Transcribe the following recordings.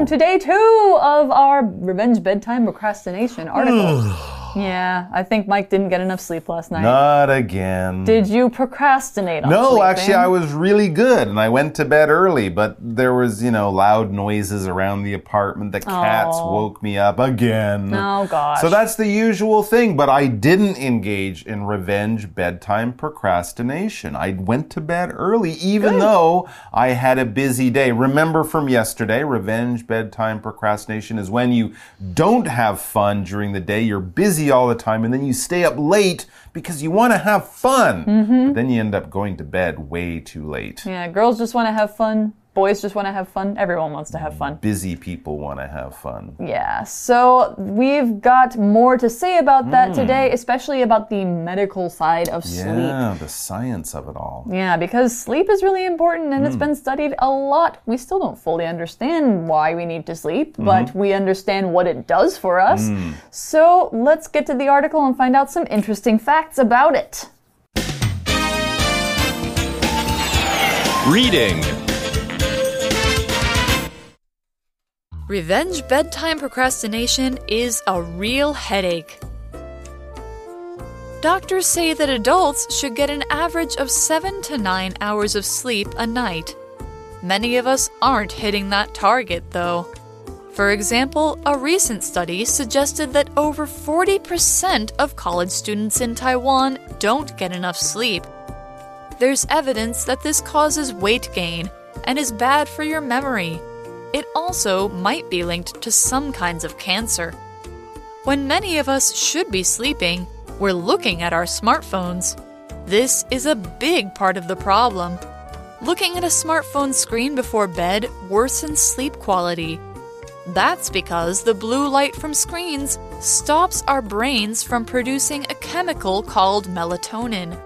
Welcome to day two of our revenge bedtime procrastination article. yeah, I think Mike didn't get enough sleep last night. Not again. Did you procrastinate on no, sleeping? actually, I was really good and I went to bed early, but there was, you know, loud noises around the apartment. The cats Oh. woke me up again. Oh, gosh. So that's the usual thing, but I didn't engage in revenge bedtime procrastination. I went to bed early, even though I had a busy day. Remember from yesterday, revenge bedtime procrastination is when you don't have fun during the day, you're busy all the time, and then you stay up late because you want to have fun. Mm-hmm. But then you end up going to bed way too late. Yeah, girls just want to have fun. Boys just want to have fun. Everyone wants to have fun. Busy people want to have fun. Yeah, so we've got more to say about Hmm. that today, especially about the medical side of sleep. Yeah, the science of it all. Yeah, because sleep is really important and it's hmm. been studied a lot. We still don't fully understand why we need to sleep, mm-hmm. but we understand what it does for us. Hmm. So let's get to the article and find out some interesting facts about it. Reading. Revenge bedtime procrastination is a real headache. Doctors say that adults should get an average of 7 to 9 hours of sleep a night. Many of us aren't hitting that target, though. For example, a recent study suggested that over 40% of college students in Taiwan don't get enough sleep. There's evidence that this causes weight gain and is bad for your memory. It also might be linked to some kinds of cancer. When many of us should be sleeping, we're looking at our smartphones. This is a big part of the problem. Looking at a smartphone screen before bed worsens sleep quality. That's because the blue light from screens stops our brains from producing a chemical called melatonin.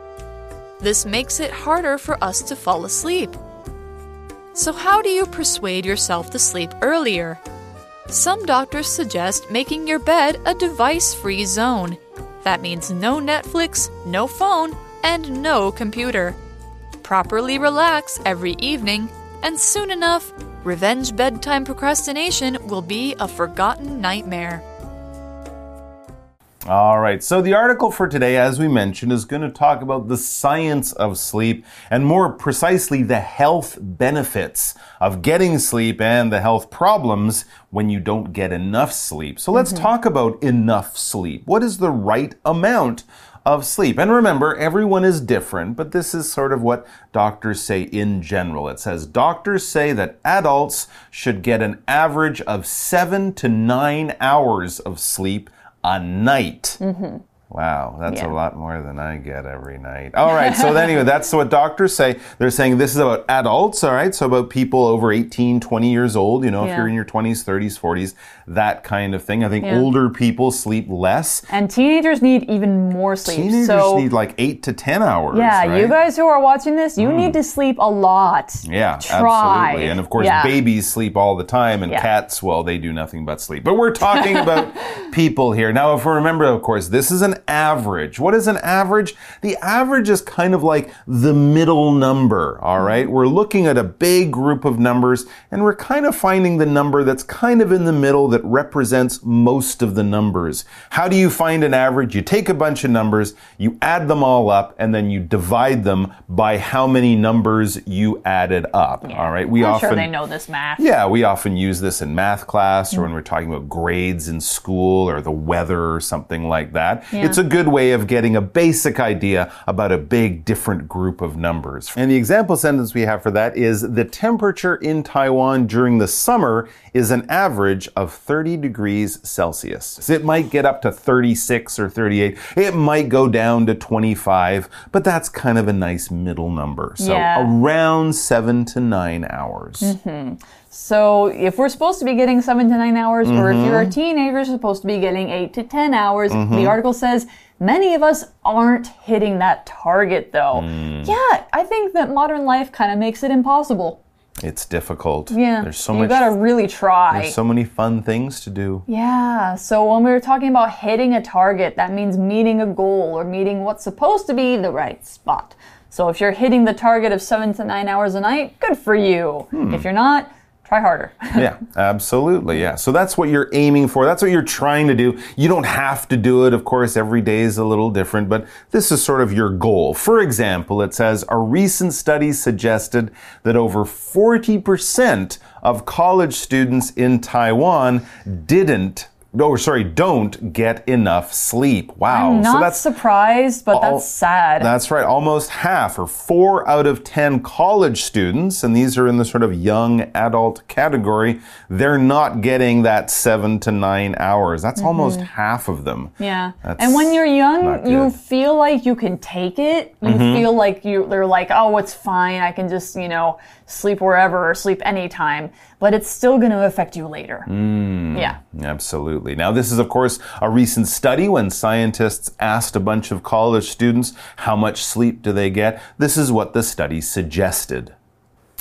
This makes it harder for us to fall asleep. So, how do you persuade yourself to sleep earlier? Some doctors suggest making your bed a device free zone. That means no Netflix, no phone, and no computer. Properly relax every evening, and soon enough, revenge bedtime procrastination will be a forgotten nightmare. All right, so the article for today, as we mentioned, is going to talk about the science of sleep and more precisely the health benefits of getting sleep and the health problems when you don't get enough sleep. So let's mm-hmm. talk about enough sleep. What is the right amount? Of sleep. And remember, everyone is different, but this is sort of what doctors say in general. It says doctors say that adults should get an average of seven to nine hours of sleep a night. Mm-hmm. Wow, that's Yeah. a lot more than I get every night. All right, so anyway, that's what doctors say. They're saying this is about adults, all right? So about people over 18, 20 years old, you know, if you're in your 20s, 30s, 40s, that kind of thing. I think Yeah. older people sleep less. And teenagers need even more sleep. Teenagers so, need like 8 to 10 hours. yeah, you right? Mm. guys who are watching this, you need to sleep a lot. Yeah, Try. absolutely. And of course, Yeah. babies sleep all the time, and Yeah. cats, well, they do nothing but sleep. But we're talking about people here. Now, if we remember, of course, this is an average. What is an average? The average is kind of like the middle number, all mm-hmm. right? We're looking at a big group of numbers, and we're kind of finding the number that's kind of in the middle that represents most of the numbers. How do you find an average? You take a bunch of numbers, you add them all up, and then you divide them by how many numbers you added up. All right, we I'm often sure they know this math. yeah, we often use this in math class or mm-hmm. when we're talking about grades in school or the weather or something like that. It's a good way of getting a basic idea about a big different group of numbers. And the example sentence we have for that is the temperature in Taiwan during the summer is an average of 30 degrees Celsius. So it might get up to 36 or 38. It might go down to 25, but that's kind of a nice middle number. So Yeah. around 7 to 9 hours. Mm-hmm. So if we're supposed to be getting seven to nine hours, or if you're a Mm-hmm. teenager, you're supposed to be getting eight to ten hours. The article says many of us aren't hitting that target, though. Mm. Yeah, I think that modern life kind of makes it impossible. It's difficult. Yeah, There's so you much. gotta really try. There's so many fun things to do. Yeah, so when we were talking about hitting a target, that means meeting a goal or meeting what's supposed to be the right spot. So if you're hitting the target of seven to nine hours a night, good for you. Hmm. If you're not, try harder. yeah, absolutely. Yeah. So that's what you're aiming for. That's what you're trying to do. You don't have to do it. Of course, every day is a little different, but this is sort of your goal. For example, it says a recent study suggested that over 40% of college students in Taiwan didn't oh, sorry, don't get enough sleep. Wow. I'm not so that's surprised, but all- that's sad. That's right. Almost half, or four out of 10 college students, and these are in the sort of young adult category, they're not getting that seven to nine hours. That's mm-hmm. almost half of them. Yeah. That's and when you're young. You feel like you can take it. You mm-hmm. feel like you they're like, "Oh, it's fine. I can just, you know, sleep wherever or sleep anytime." But it's still going to affect you later. Mm. Yeah. Absolutely. Now, this is, of course, a recent study when scientists asked a bunch of college students how much sleep do they get. This is what the study suggested.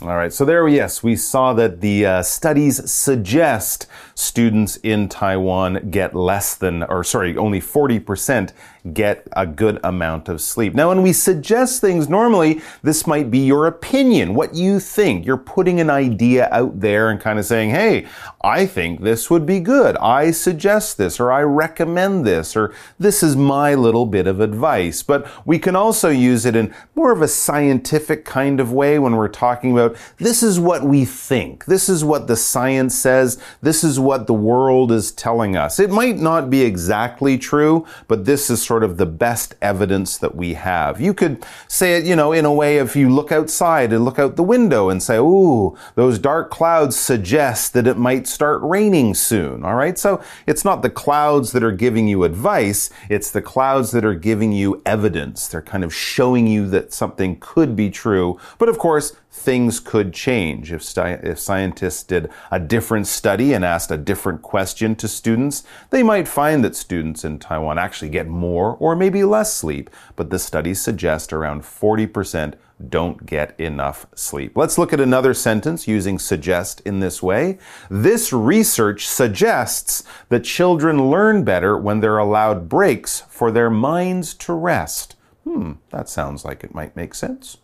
All right, so there, yes, we saw that the uh, studies suggest students in Taiwan get less than, or sorry, only 40% get a good amount of sleep. Now, when we suggest things, normally this might be your opinion, what you think. You're putting an idea out there and kind of saying, hey, I think this would be good. I suggest this, or I recommend this, or this is my little bit of advice. But we can also use it in more of a scientific kind of way when we're talking about this is what we think. This is what the science says. This is what the world is telling us. It might not be exactly true, but this is sort of the best evidence that we have. You could say it, you know, in a way if you look outside and look out the window and say, ooh, those dark clouds suggest that it might start raining soon. All right. So it's not the clouds that are giving you advice. It's the clouds that are giving you evidence. They're kind of showing you that something could be true. But of course, things could change. If, if scientists did a different study and asked a different question to students, they might find that students in Taiwan actually get more or maybe less sleep. But the studies suggest around 40% don't get enough sleep. Let's look at another sentence using suggest in this way. This research suggests that children learn better when they're allowed breaks for their minds to rest. Hmm, that sounds like it might make sense.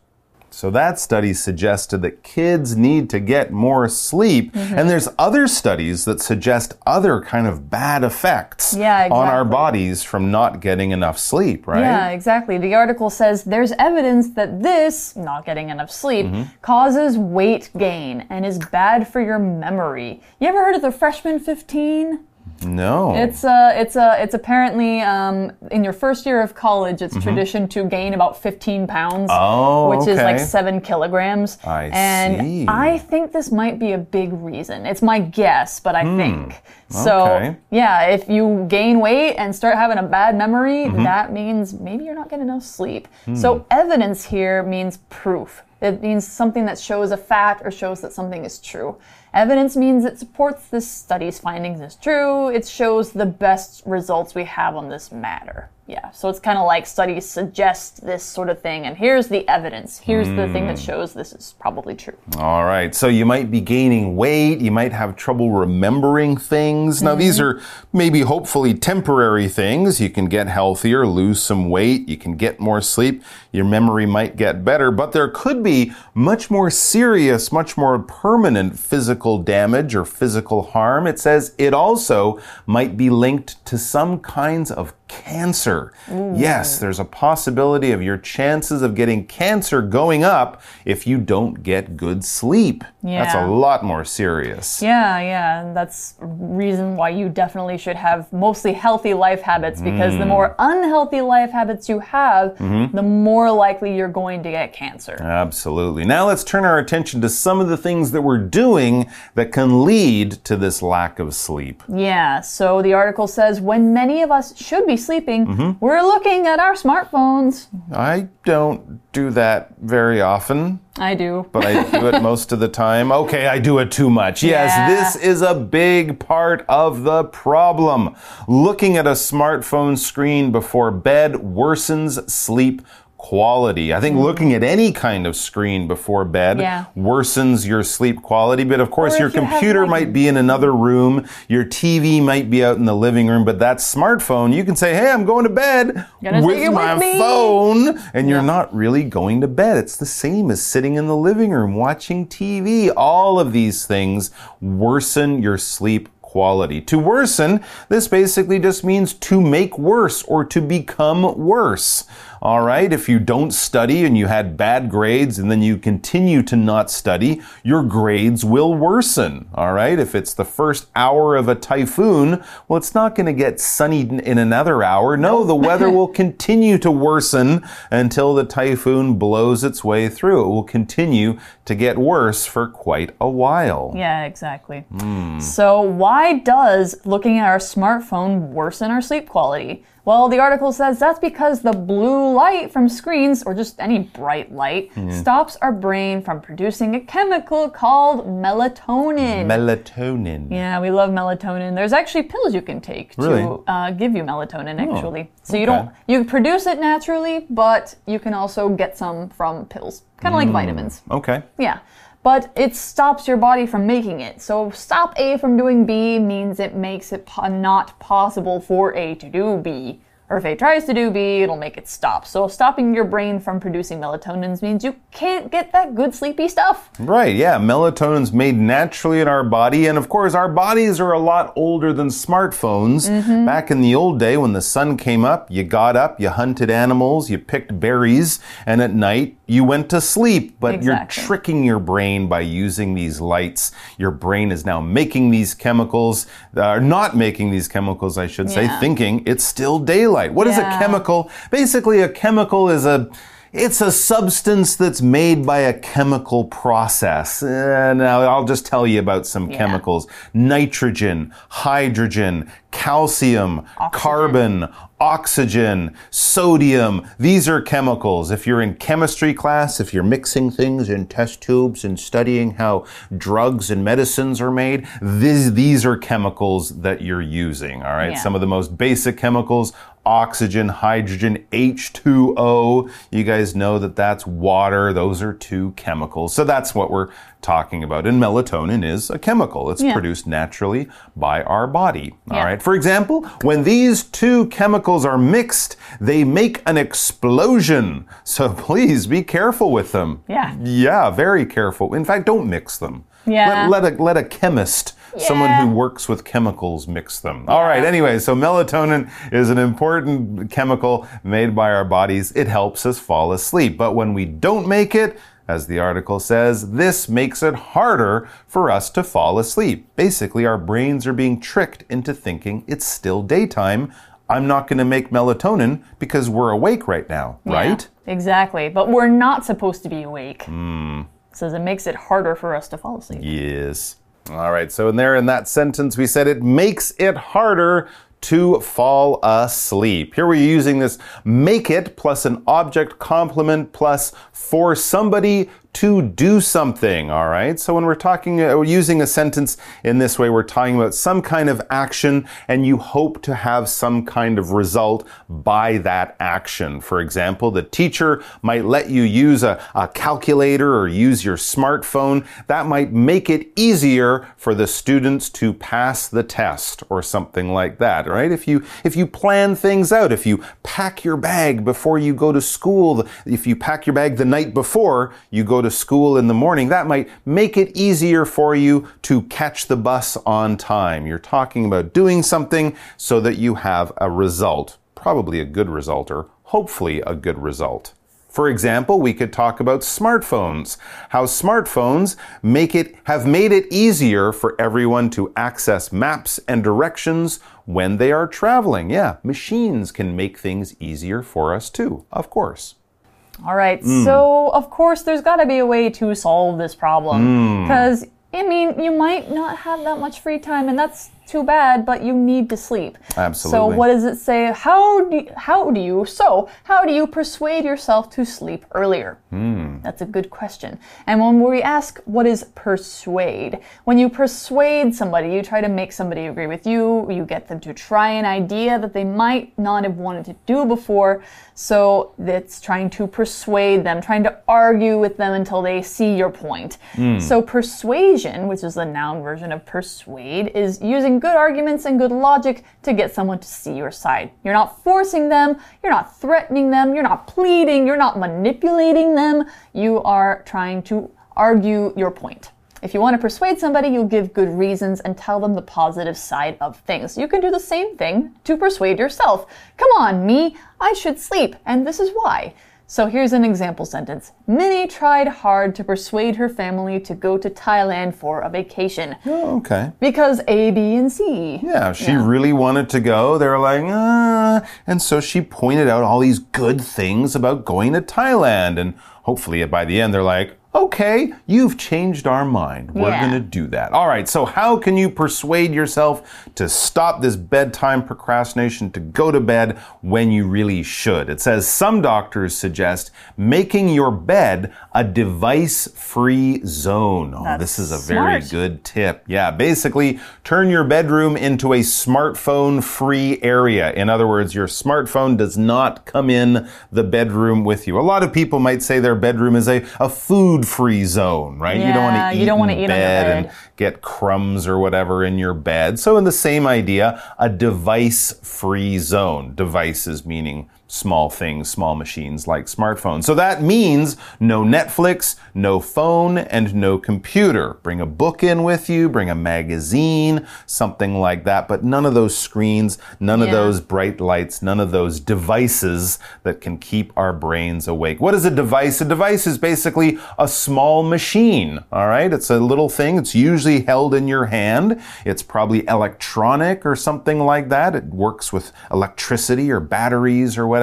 So that study suggested that kids need to get more sleep. And there's other studies that suggest other kind of bad effects Yeah, on our bodies from not getting enough sleep, right? Yeah, exactly. The article says there's evidence that this, not getting enough sleep, Mm-hmm. causes weight gain and is bad for your memory. You ever heard of the freshman 15? No. It's uh, it's uh, it's apparently um, in your first year of college, it's tradition to gain about 15 pounds. Oh, which is like seven kilograms. I and see. I think this might be a big reason. It's my guess, but I think so. Hmm. Okay. Yeah, if you gain weight and start having a bad memory, Mm-hmm. that means maybe you're not getting enough sleep. Hmm. So evidence here means proof. It means something that shows a fact or shows that something is true. Evidence means it supports this study's findings as true. It shows the best results we have on this matter. Yeah, so it's kind of like studies suggest this sort of thing, and here's the evidence. Here's the thing that hmm. shows this is probably true. All right. So you might be gaining weight. You might have trouble remembering things. Now, these hmm. are maybe hopefully temporary things. You can get healthier, lose some weight. You can get more sleep. Your memory might get better, but there could be much more serious, much more permanent physical damage or physical harm. It says it also might be linked to some kinds of cancer. Yes, there's a possibility of your chances of getting cancer going up if you don't get good sleep. Yeah. That's a lot more serious. Yeah, yeah, and that's reason why you definitely should have mostly healthy life habits because the mm. more unhealthy life habits you have, mm-hmm. the more likely you're going to get cancer. Absolutely. Now let's turn our attention to some of the things that we're doing that can lead to this lack of sleep. Yeah, so the article says when many of us should be sleeping, mm-hmm. we're looking at our smartphones. I don't do that very often. I do. but I do it most of the time. Okay, I do it too much. Yes, Yeah. this is a big part of the problem. Looking at a smartphone screen before bed worsens sleep quality. I think mm. looking at any kind of screen before bed Yeah. worsens your sleep quality. But of course, Or your if you have, computer like- might be in another room, your TV might be out in the living room, but that smartphone, you can say, Hey, I'm going to bed with my with phone, and you're not really going to bed. It's the same as sitting in the living room watching TV. All of these things worsen your sleep quality. To worsen, this basically just means to make worse or to become worse. All right, if you don't study and you had bad grades and then you continue to not study, your grades will worsen. All right, if it's the first hour of a typhoon, well, it's not going to get sunny in- another hour. No, the weather will continue to worsen until the typhoon blows its way through. It will continue to get worse for quite a while. Yeah, exactly. Hmm. So, why does looking at our smartphone worsen our sleep quality? Well, the article says that's because the blue light from screens, or just any bright light, stops our brain from producing a chemical called melatonin. Melatonin. yeah, we love melatonin. There's actually pills you can take Really? to uh, give you melatonin, actually. So you okay. don't you produce it naturally, but you can also get some from pills, kind of like vitamins. Okay. Yeah. But it stops your body from making it. So stop A from doing B means it makes it po- not possible for A to do B. Or if A tries to do B, it'll make it stop. So stopping your brain from producing melatonins means you can't get that good sleepy stuff. Right, yeah. Melatonin's made naturally in our body. And of course, our bodies are a lot older than smartphones. Mm-hmm. Back in the old day, when the sun came up, you got up, you hunted animals, you picked berries, and at night, you went to sleep. But you're tricking your brain by using these lights. Your brain is now making these chemicals, uh, not making these chemicals, I should say, Yeah. thinking it's still daylight. What is a Yeah. chemical? Basically, a chemical is a it's a substance that's made by a chemical process. Uh, now, I'll just tell you about some chemicals nitrogen, hydrogen, calcium, carbon, oxygen, sodium. These are chemicals. If you're in chemistry class, if you're mixing things in test tubes and studying how drugs and medicines are made, these, these are chemicals that you're using. All right. Yeah. Some of the most basic chemicals oxygen, hydrogen, H2O. You guys know that that's water. Those are two chemicals. So that's what we're talking about. And melatonin is a chemical. It's Yeah. produced naturally by our body. All Yeah. right. For example, when these two chemicals are mixed, they make an explosion. So please be careful with them. Yeah. Yeah, very careful. In fact, don't mix them. Yeah. Let, let a let a chemist, someone who works with chemicals, mix them. All right. Anyway, so melatonin is an important chemical made by our bodies. It helps us fall asleep. But when we don't make it, as the article says, this makes it harder for us to fall asleep. Basically, our brains are being tricked into thinking it's still daytime. I'm not going to make melatonin because we're awake right now, right? Exactly. But we're not supposed to be awake. Hmm. Says it makes it harder for us to fall asleep. Yes. All right. So in there in that sentence, we said it makes it harder to fall asleep. Here we're using this make it plus an object complement plus for somebody to do something. All right. So when we're talking, uh, using a sentence in this way, we're talking about some kind of action and you hope to have some kind of result by that action. For example, the teacher might let you use a, a calculator or use your smartphone. That might make it easier for the students to pass the test or something like that, right? If you, if you plan things out, if you pack your bag before you go to school, if you pack your bag the night before you go to school in the morning, that might make it easier for you to catch the bus on time. You're talking about doing something so that you have a result, probably a good result or hopefully a good result. For example, we could talk about smartphones. How smartphones make it have made it easier for everyone to access maps and directions when they are traveling. Yeah, machines can make things easier for us too, of course. All right. Hmm. So, of course, there's got to be a way to solve this Hmm. problem. Because, I mean, you might not have that much free time, and that's too bad, but you need to sleep. Absolutely. So what does it say? How do you, how do you so how do you persuade yourself to sleep earlier? Hmm. That's a good question. And when we ask what is persuade, when you persuade somebody, you try to make somebody agree with you, you get them to try an idea that they might not have wanted to do before. So it's trying to persuade them, trying to argue with them until they see your point. So persuasion, which is the noun version of persuade, is using good arguments and good logic to get someone to see your side. You're not forcing them, you're not threatening them, you're not pleading, you're not manipulating them. You are trying to argue your point. If you want to persuade somebody, you'll give good reasons and tell them the positive side of things. You can do the same thing to persuade yourself. Come on, me, I should sleep, and this is why. So here's an example sentence Minnie tried hard to persuade her family to go to Thailand for a vacation. Oh, okay. Because A, B, and C. Yeah, she really wanted to go. They were like, ah. And so she pointed out all these good things about going to Thailand. And hopefully by the end, they're like, okay, you've changed our mind. We're Yeah. going to do that. All right, so how can you persuade yourself to stop this bedtime procrastination, to go to bed when you really should? It says some doctors suggest making your bed a device free zone. Oh, That's this is a very smart. good tip. Yeah, basically, turn your bedroom into a smartphone free area. In other words, your smartphone does not come in the bedroom with you. A lot of people might say their bedroom is a, a food free zone, right? you don't want to eat, you don't wanna in eat bed. and get crumbs or whatever in your bed. So, in the same idea, a device free zone. Devices meaning small things, small machines like smartphones. So that means no Netflix, no phone, and no computer. Bring a book in with you, bring a magazine, something like that, but none of those screens, none of those bright lights, none of those devices that can keep our brains awake. What is a device? A device is basically a small machine, all right? It's a little thing. It's usually held in your hand. It's probably electronic or something like that. It works with electricity or batteries or whatever,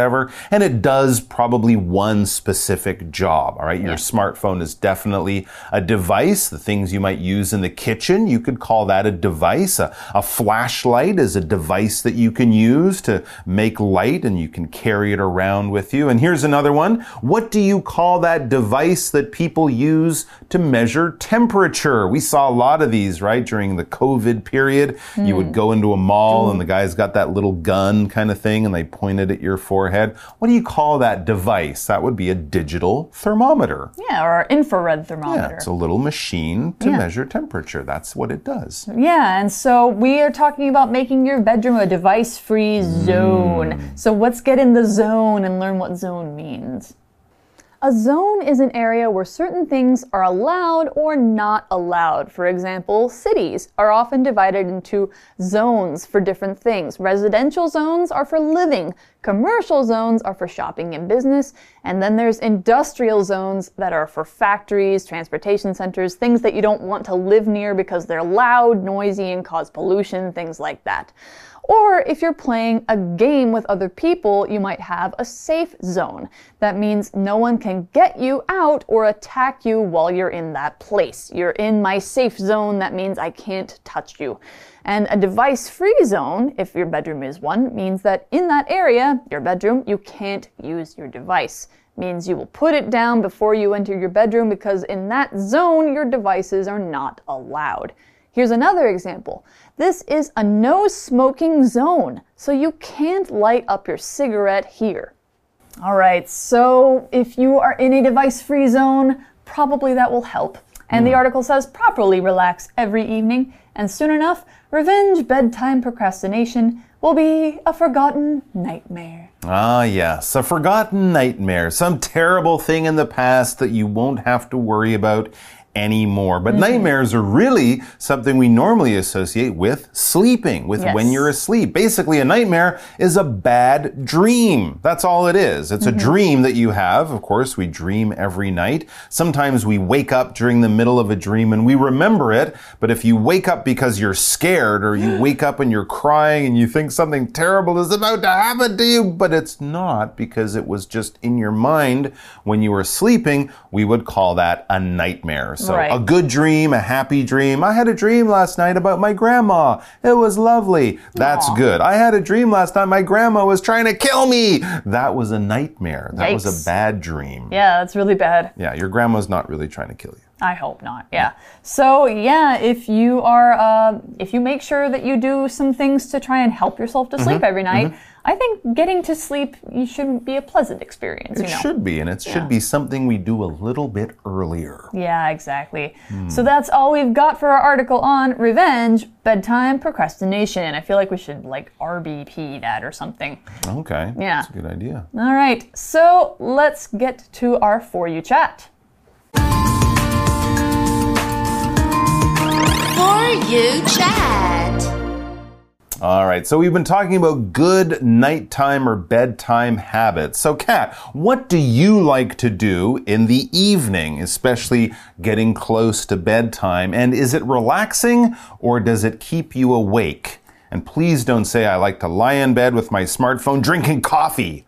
and it does probably one specific job, all right? Your smartphone is definitely a device. The things you might use in the kitchen, you could call that a device. A, a flashlight is a device that you can use to make light and you can carry it around with you. And here's another one. What do you call that device that people use to measure temperature? We saw a lot of these, right? During the COVID period, you would hmm. go into a mall hmm. and the guy's got that little gun kind of thing and they pointed at your forehead. What do you call that device? That would be a digital thermometer. Yeah, or infrared thermometer. Yeah, it's a little machine to Yeah. measure temperature. That's what it does. Yeah, and so we are talking about making your bedroom a device free zone. Mm. So let's get in the zone and learn what zone means. A zone is an area where certain things are allowed or not allowed. For example, cities are often divided into zones for different things. Residential zones are for living, commercial zones are for shopping and business, and then there's industrial zones that are for factories, transportation centers, things that you don't want to live near because they're loud, noisy, and cause pollution, things like that. Or if you're playing a game with other people, you might have a safe zone. That means no one can get you out or attack you while you're in that place. You're in my safe zone, that means I can't touch you. And a device free zone, if your bedroom is one, means that in that area, your bedroom, you can't use your device. Means you will put it down before you enter your bedroom because in that zone, your devices are not allowed. Here's another example. This is a no smoking zone, so you can't light up your cigarette here. All right, so if you are in a device free zone, probably that will help. And the hmm. article says properly relax every evening, and soon enough, revenge bedtime procrastination will be a forgotten nightmare. Ah, yes, a forgotten nightmare, some terrible thing in the past that you won't have to worry about anymore. But mm-hmm. nightmares are really something we normally associate with sleeping, with Yes. when you're asleep. Basically, a nightmare is a bad dream. That's all it is. It's a mm-hmm. dream that you have. Of course, we dream every night. Sometimes we wake up during the middle of a dream and we remember it. But if you wake up because you're scared or you wake up and you're crying and you think something terrible is about to happen to you, but it's not because it was just in your mind when you were sleeping, we would call that a nightmare. So Right. a good dream, a happy dream. I had a dream last night about my grandma. It was lovely. That's good. I had a dream last night my grandma was trying to kill me. That was a nightmare. That was a bad dream. Yeah, that's really bad. Yeah, your grandma's not really trying to kill you. I hope not. Yeah. So yeah, if you are, uh, if you make sure that you do some things to try and help yourself to Mm-hmm. sleep every night, I think getting to sleep you should be a pleasant experience. It you know. should be, and it should be something we do a little bit earlier. Yeah, exactly. Hmm. So that's all we've got for our article on revenge, bedtime procrastination. I feel like we should like RBP that or something. Okay. Yeah. That's a good idea. All right. So let's get to our for you chat. For You Chat. All right, so we've been talking about good nighttime or bedtime habits. So, Kat, what do you like to do in the evening, especially getting close to bedtime? And is it relaxing or does it keep you awake? And please don't say I like to lie in bed with my smartphone drinking coffee.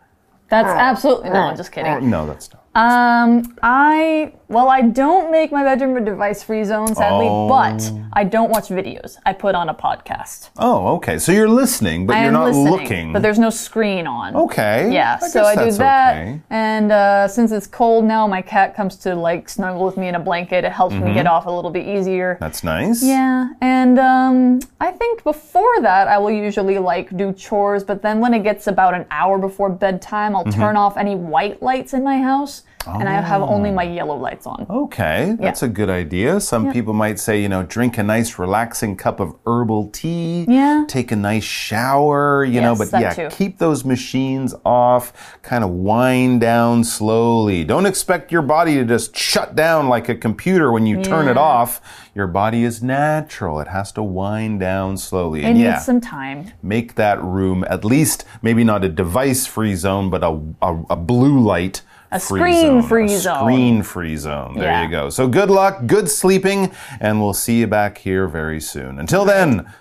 That's absolutely no. I'm just kidding. No, that's not. Um, I well, I don't make my bedroom a device-free zone, sadly, Oh. but I don't watch videos. I put on a podcast. Oh, okay. So you're listening, but I you're am not listening, looking. but there's no screen on. okay. Yeah, I so guess I do that's that, okay. and uh, since it's cold now, my cat comes to like snuggle with me in a blanket. It helps me get off a little bit easier. Mm-hmm. That's nice. Yeah, and um, I think before that, I will usually like do chores, but then when it gets about an hour before bedtime, I'll Mm-hmm. turn off any white lights in my house, and I have only my oh. yellow lights on. Okay, that's a good idea. Some people might say, you know, drink a nice relaxing cup of herbal tea. Yeah. Take a nice shower, you know, but yeah, too. keep those machines off, kind of wind down slowly. Don't expect your body to just shut down like a computer when you turn it off. Your body is natural. It has to wind down slowly. It and yeah, needs some time. make that room at least maybe not a device free zone, but a, a, a blue light. A free screen-free A zone. Screen free zone. There Yeah. you go. So good luck, good sleeping, and we'll see you back here very soon. Until then,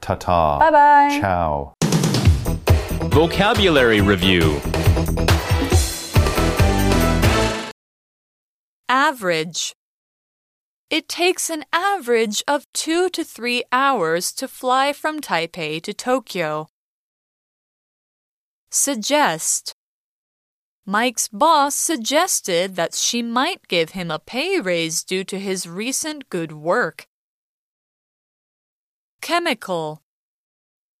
ta ta. Bye bye. Ciao. Vocabulary Review Average. It takes an average of two to three hours to fly from Taipei to Tokyo. Suggest. Mike's boss suggested that she might give him a pay raise due to his recent good work. Chemical.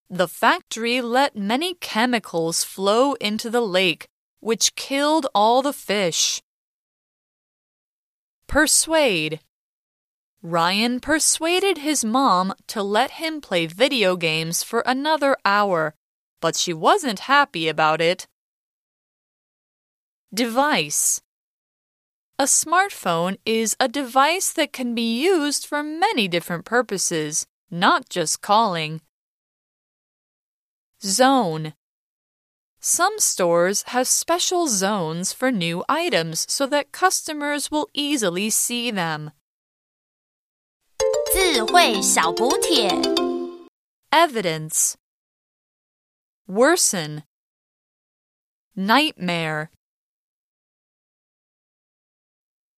The factory let many chemicals flow into the lake, which killed all the fish. Persuade. Ryan persuaded his mom to let him play video games for another hour, but she wasn't happy about it. Device. A smartphone is a device that can be used for many different purposes, not just calling. Zone. Some stores have special zones for new items so that customers will easily see them. 智慧小补帖。 Evidence. Worsen. Nightmare.